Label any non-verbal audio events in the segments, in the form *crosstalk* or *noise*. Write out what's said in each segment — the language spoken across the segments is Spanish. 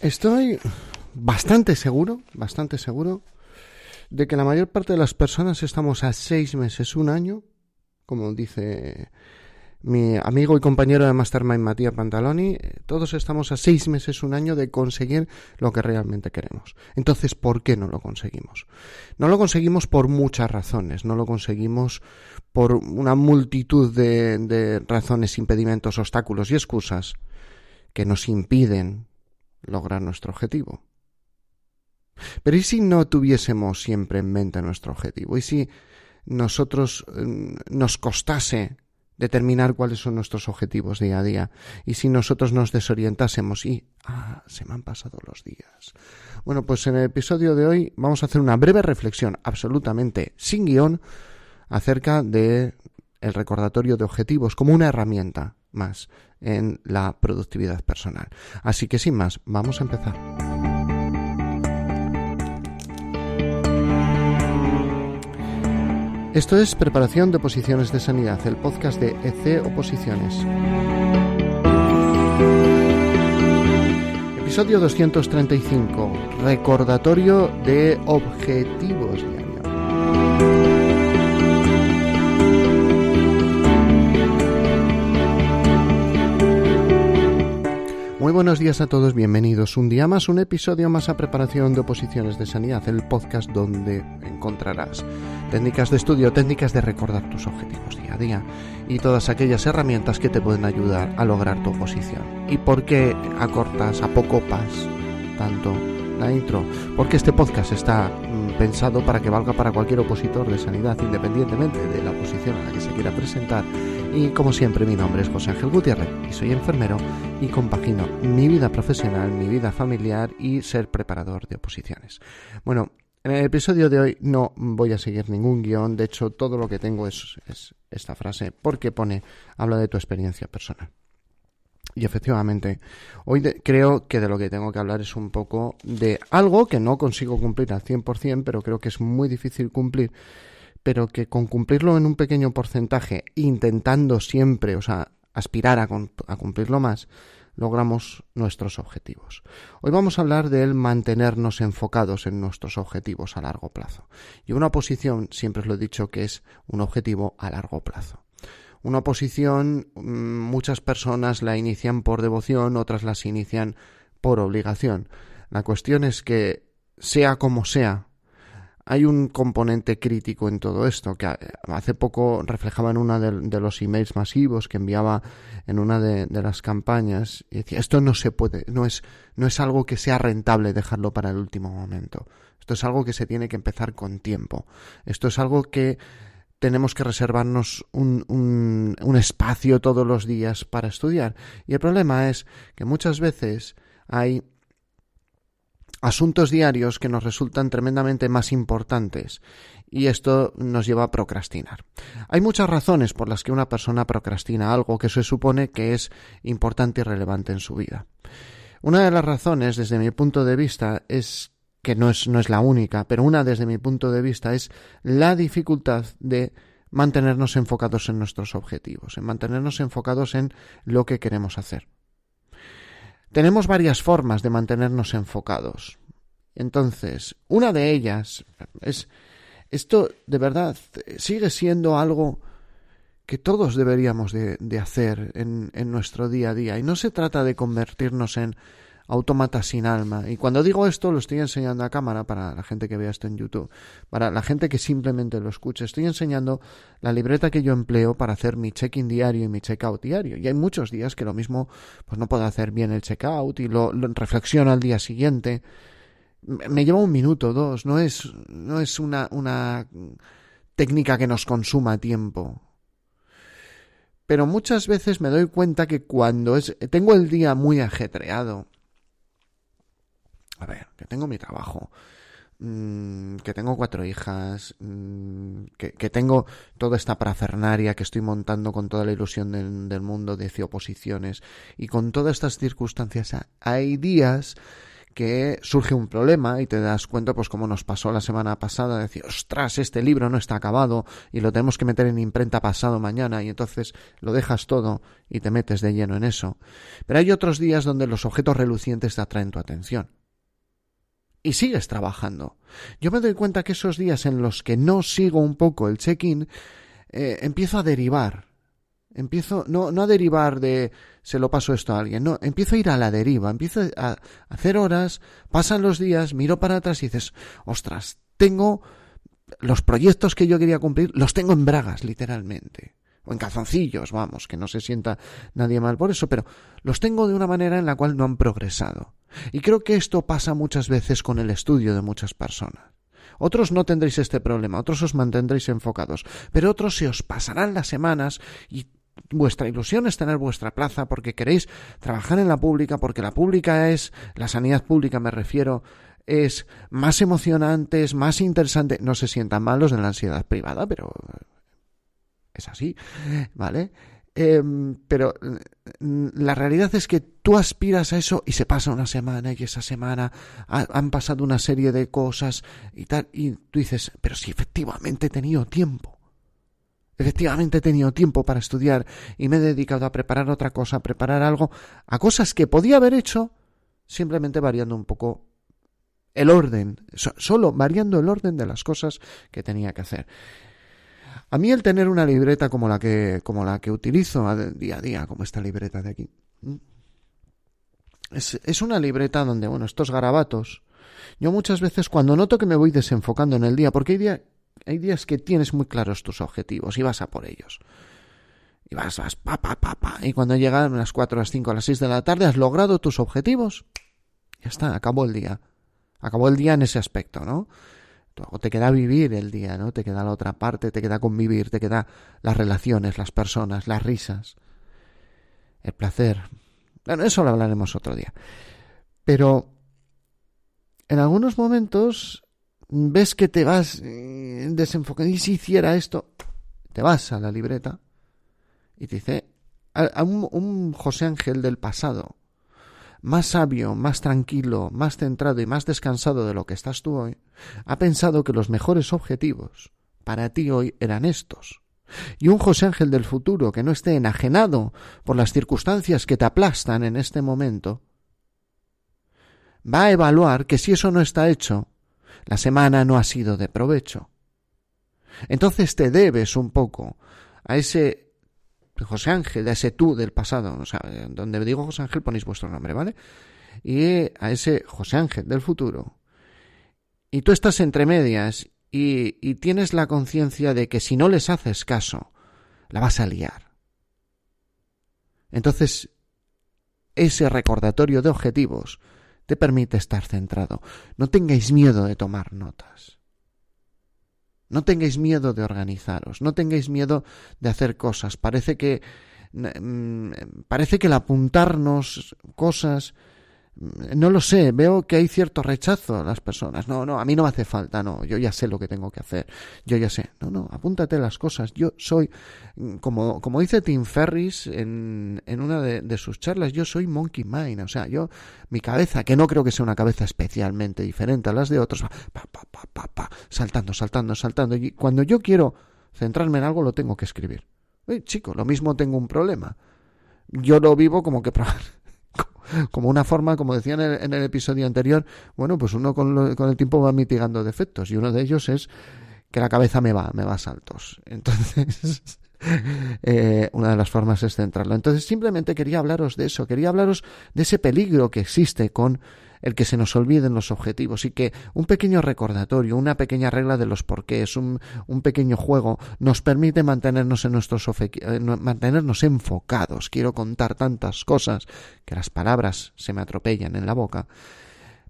Estoy bastante seguro, bastante seguro, de que la mayor parte de las personas estamos a seis meses, un año, como dice mi amigo y compañero de Mastermind Matías Pantaloni, eh, todos estamos a seis meses, un año de conseguir lo que realmente queremos. Entonces, ¿por qué no lo conseguimos? No lo conseguimos por muchas razones, no lo conseguimos por una multitud de, de razones, impedimentos, obstáculos y excusas que nos impiden lograr nuestro objetivo. Pero ¿y si no tuviésemos siempre en mente nuestro objetivo? ¿Y si nosotros mm, nos costase determinar cuáles son nuestros objetivos día a día. Y si nosotros nos desorientásemos y, ah, se me han pasado los días. Bueno, pues en el episodio de hoy vamos a hacer una breve reflexión absolutamente sin guion acerca de el recordatorio de objetivos como una herramienta más en la productividad personal. Así que sin más, vamos a empezar. Esto es Preparación de Oposiciones de Sanidad, el podcast de EC Oposiciones. Episodio 235. Recordatorio de objetivos Muy buenos días a todos, bienvenidos un día más, un episodio más a preparación de oposiciones de sanidad, el podcast donde encontrarás técnicas de estudio, técnicas de recordar tus objetivos día a día y todas aquellas herramientas que te pueden ayudar a lograr tu oposición. ¿Y por qué acortas, a poco pas tanto la intro? Porque este podcast está mm, pensado para que valga para cualquier opositor de sanidad, independientemente de la posición a la que se quiera presentar y como siempre, mi nombre es José Ángel Gutiérrez y soy enfermero y compagino mi vida profesional, mi vida familiar y ser preparador de oposiciones. Bueno, en el episodio de hoy no voy a seguir ningún guion, de hecho todo lo que tengo es, esta frase porque pone, habla de tu experiencia personal. Y efectivamente, hoy creo que de lo que tengo que hablar es un poco de algo que no consigo cumplir al 100%, pero creo que es muy difícil cumplir, pero que con cumplirlo en un pequeño porcentaje, intentando siempre, o sea, aspirar a, cumplirlo más, logramos nuestros objetivos. Hoy vamos a hablar del mantenernos enfocados en nuestros objetivos a largo plazo. Y una oposición, siempre os lo he dicho, que es un objetivo a largo plazo. Una oposición, mm, muchas personas la inician por devoción, otras las inician por obligación. La cuestión es que, sea como sea, hay un componente crítico en todo esto, que hace poco reflejaba en uno de, los emails masivos que enviaba en una de, las campañas, y decía, esto no se puede, no es, no es algo que sea rentable dejarlo para el último momento. Esto es algo que se tiene que empezar con tiempo. Esto es algo que tenemos que reservarnos un, un, un espacio todos los días para estudiar. Y el problema es que muchas veces hay asuntos diarios que nos resultan tremendamente más importantes y esto nos lleva a procrastinar. Hay muchas razones por las que una persona procrastina algo que se supone que es importante y relevante en su vida. Una de las razones, desde mi punto de vista, es que no es, no es la única, pero una desde mi punto de vista es la dificultad de mantenernos enfocados en nuestros objetivos, en mantenernos enfocados en lo que queremos hacer. Tenemos varias formas de mantenernos enfocados. Entonces, una de ellas es, esto de verdad sigue siendo algo que todos deberíamos de, hacer en, nuestro día a día. Y no se trata de convertirnos en automata sin alma. Y cuando digo esto lo estoy enseñando a cámara para la gente que vea esto en YouTube, para la gente que simplemente lo escuche. Estoy enseñando la libreta que yo empleo para hacer mi check-in diario y mi check-out diario. Y hay muchos días que lo mismo pues no puedo hacer bien el check-out y lo, reflexiono al día siguiente. Me lleva un minuto, dos, no es, no es una, una técnica que nos consuma tiempo pero muchas veces me doy cuenta que cuando es, tengo el día muy ajetreado a ver, que tengo mi trabajo, mm, que tengo cuatro hijas, mm, que, tengo toda esta parafernaria que estoy montando con toda la ilusión del, mundo de oposiciones y con todas estas circunstancias hay días que surge un problema y te das cuenta, pues como nos pasó la semana pasada, de decir, ostras, este libro no está acabado y lo tenemos que meter en imprenta pasado mañana y entonces lo dejas todo y te metes de lleno en eso. Pero hay otros días donde los objetos relucientes te atraen tu atención. Y sigues trabajando. Yo me doy cuenta que esos días en los que no sigo un poco el check-in, eh, empiezo a derivar Empiezo no, no a derivar de se lo paso esto a alguien, no, empiezo a ir a la deriva, empiezo a hacer horas, pasan los días, miro para atrás y dices, ostras, tengo los proyectos que yo quería cumplir, los tengo en bragas, literalmente. En calzoncillos, vamos, que no se sienta nadie mal por eso, pero los tengo de una manera en la cual no han progresado. Y creo que esto pasa muchas veces con el estudio de muchas personas. Otros no tendréis este problema, otros os mantendréis enfocados, pero otros se os pasarán las semanas y vuestra ilusión es tener vuestra plaza porque queréis trabajar en la pública, porque la pública es, la sanidad pública me refiero, es más emocionante, es más interesante. No se sientan malos de la ansiedad privada, pero es así, ¿vale? Em, pero mm, la realidad es que tú aspiras a eso y se pasa una semana y esa semana han pasado una serie de cosas y tal, y tú dices, pero si efectivamente he tenido tiempo. Efectivamente he tenido tiempo para estudiar y me he dedicado a preparar otra cosa, a preparar algo, a cosas que podía haber hecho simplemente variando un poco el orden, solo variando el orden de las cosas que tenía que hacer. A mí el tener una libreta como la que, como la que utilizo día a día, como esta libreta de aquí, es, es una libreta donde, bueno, estos garabatos, yo muchas veces cuando noto que me voy desenfocando en el día, porque hay días hay días que tienes muy claros tus objetivos y vas a por ellos. Y vas, vas, pa, pa, pa, pa. Y cuando llegan las 4, las 5, las 6 de la tarde, has logrado tus objetivos. Ya está, acabó el día. Acabó el día en ese aspecto, ¿no? Luego te queda vivir el día, ¿no? Te queda la otra parte, te queda convivir, te queda las relaciones, las personas, las risas, el placer. Bueno, eso lo hablaremos otro día. Pero en algunos momentos ves que te vas eh, desenfocando y si hiciera esto, te vas a la libreta y te dice a, un José Ángel del pasado, más sabio, más tranquilo, más centrado y más descansado de lo que estás tú hoy, ha pensado que los mejores objetivos para ti hoy eran estos. Y un José Ángel del futuro que no esté enajenado por las circunstancias que te aplastan en este momento, va a evaluar que si eso no está hecho, la semana no ha sido de provecho. Entonces te debes un poco a ese José Ángel, ese tú del pasado, o sea, donde digo José Ángel ponéis vuestro nombre, ¿vale? Y a ese José Ángel del futuro. Y tú estás entre medias y, y tienes la conciencia de que si no les haces caso, la vas a liar. Entonces, ese recordatorio de objetivos te permite estar centrado. No tengáis miedo de tomar notas. No tengáis miedo de organizaros, no tengáis miedo de hacer cosas. Parece que mm, parece que el apuntarnos cosas no lo sé, veo que hay cierto rechazo a las personas. No, no, a mí no me hace falta, no, yo ya sé lo que tengo que hacer, yo ya sé. No, no, apúntate las cosas. Yo soy, como, como dice Tim Ferris en, en una de, sus charlas, yo soy monkey mind, o sea, yo, mi cabeza, que no creo que sea una cabeza especialmente diferente a las de otros, pa, pa, saltando, saltando, saltando. Y cuando yo quiero centrarme en algo, lo tengo que escribir. Oye, chico, lo mismo tengo un problema. Yo lo vivo como que *laughs* como una forma, como decía en el, episodio anterior, bueno, pues uno con, con, el tiempo va mitigando defectos y uno de ellos es que la cabeza me va, me va a saltos. *laughs* Entonces, *laughs* eh, una de las formas es centrarlo. Entonces, simplemente quería hablaros de eso, quería hablaros de ese peligro que existe con el que se nos olviden los objetivos y que un pequeño recordatorio, una pequeña regla de los porqués, un, un pequeño juego nos permite mantenernos en nuestros mantenernos enfocados. Quiero contar tantas cosas que las palabras se me atropellan en la boca.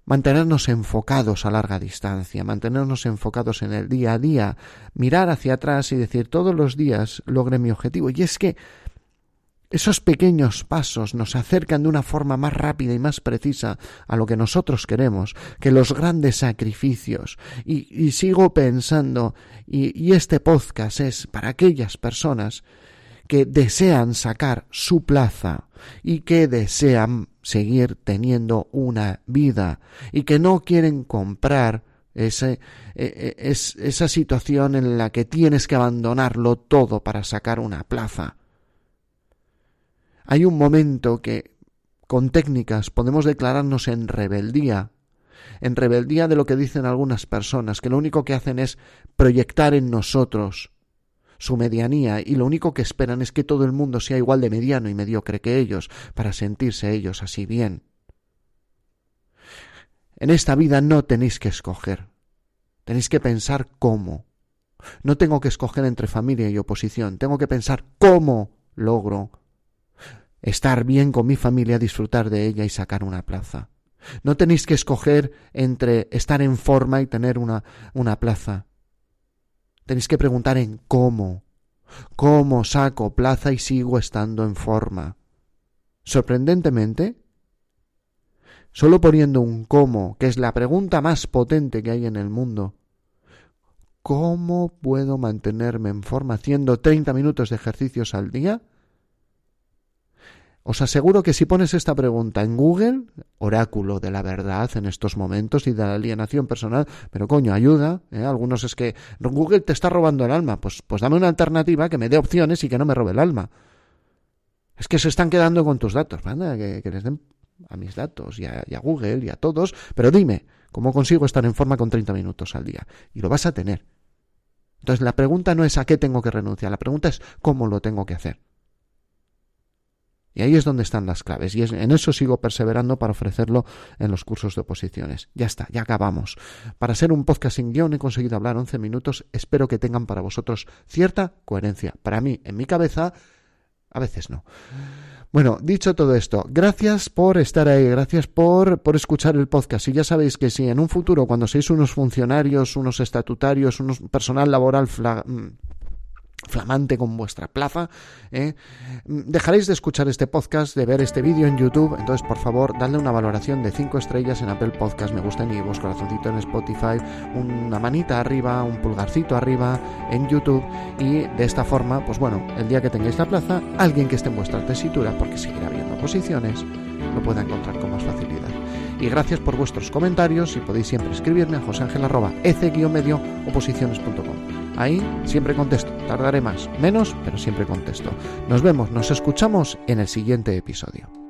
Mantenernos enfocados a larga distancia, mantenernos enfocados en el día a día, mirar hacia atrás y decir todos los días logré mi objetivo. Y es que esos pequeños pasos nos acercan de una forma más rápida y más precisa a lo que nosotros queremos que los grandes sacrificios. Y, sigo pensando, y, este podcast es para aquellas personas que desean sacar su plaza y que desean seguir teniendo una vida y que no quieren comprar ese, e, e, es, esa situación en la que tienes que abandonarlo todo para sacar una plaza. Hay un momento que con técnicas podemos declararnos en rebeldía, en rebeldía de lo que dicen algunas personas, que lo único que hacen es proyectar en nosotros su medianía y lo único que esperan es que todo el mundo sea igual de mediano y mediocre que ellos para sentirse ellos así bien. En esta vida no tenéis que escoger, tenéis que pensar cómo. No tengo que escoger entre familia y oposición, tengo que pensar cómo logro estar bien con mi familia, disfrutar de ella y sacar una plaza. No tenéis que escoger entre estar en forma y tener una, una plaza. Tenéis que preguntar en cómo. ¿Cómo saco plaza y sigo estando en forma? Sorprendentemente, solo poniendo un cómo, que es la pregunta más potente que hay en el mundo, ¿cómo puedo mantenerme en forma haciendo 30 minutos de ejercicios al día? Os aseguro que si pones esta pregunta en Google, oráculo de la verdad en estos momentos y de la alienación personal, pero coño, ayuda. ¿eh? Algunos es que Google te está robando el alma. Pues, pues dame una alternativa que me dé opciones y que no me robe el alma. Es que se están quedando con tus datos. Manda, que, les den a mis datos y a, y a Google y a todos. Pero dime, ¿cómo consigo estar en forma con 30 minutos al día? Y lo vas a tener. Entonces la pregunta no es a qué tengo que renunciar, la pregunta es cómo lo tengo que hacer. Y ahí es donde están las claves. Y en eso sigo perseverando para ofrecerlo en los cursos de oposiciones. Ya está, ya acabamos. Para ser un podcast sin guion he conseguido hablar 11 minutos. Espero que tengan para vosotros cierta coherencia. Para mí, en mi cabeza, a veces no. Bueno, dicho todo esto, gracias por estar ahí, gracias por, por escuchar el podcast. Y ya sabéis que si en un futuro, cuando seáis unos funcionarios, unos estatutarios, unos personal laboral mm, flamante con vuestra plaza. ¿eh? Dejaréis de escuchar este podcast, de ver este vídeo en YouTube, entonces por favor, dadle una valoración de 5 estrellas en Apple Podcast, me gusta en iVoox, corazoncito en Spotify, una manita arriba, un pulgarcito arriba en YouTube y de esta forma, pues bueno, el día que tengáis la plaza, alguien que esté en vuestra tesitura, porque seguirá habiendo posiciones, lo pueda encontrar con más facilidad. Y gracias por vuestros comentarios y podéis siempre escribirme a oposiciones.com. Ahí siempre contesto. Tardaré más, menos, pero siempre contesto. Nos vemos, nos escuchamos en el siguiente episodio.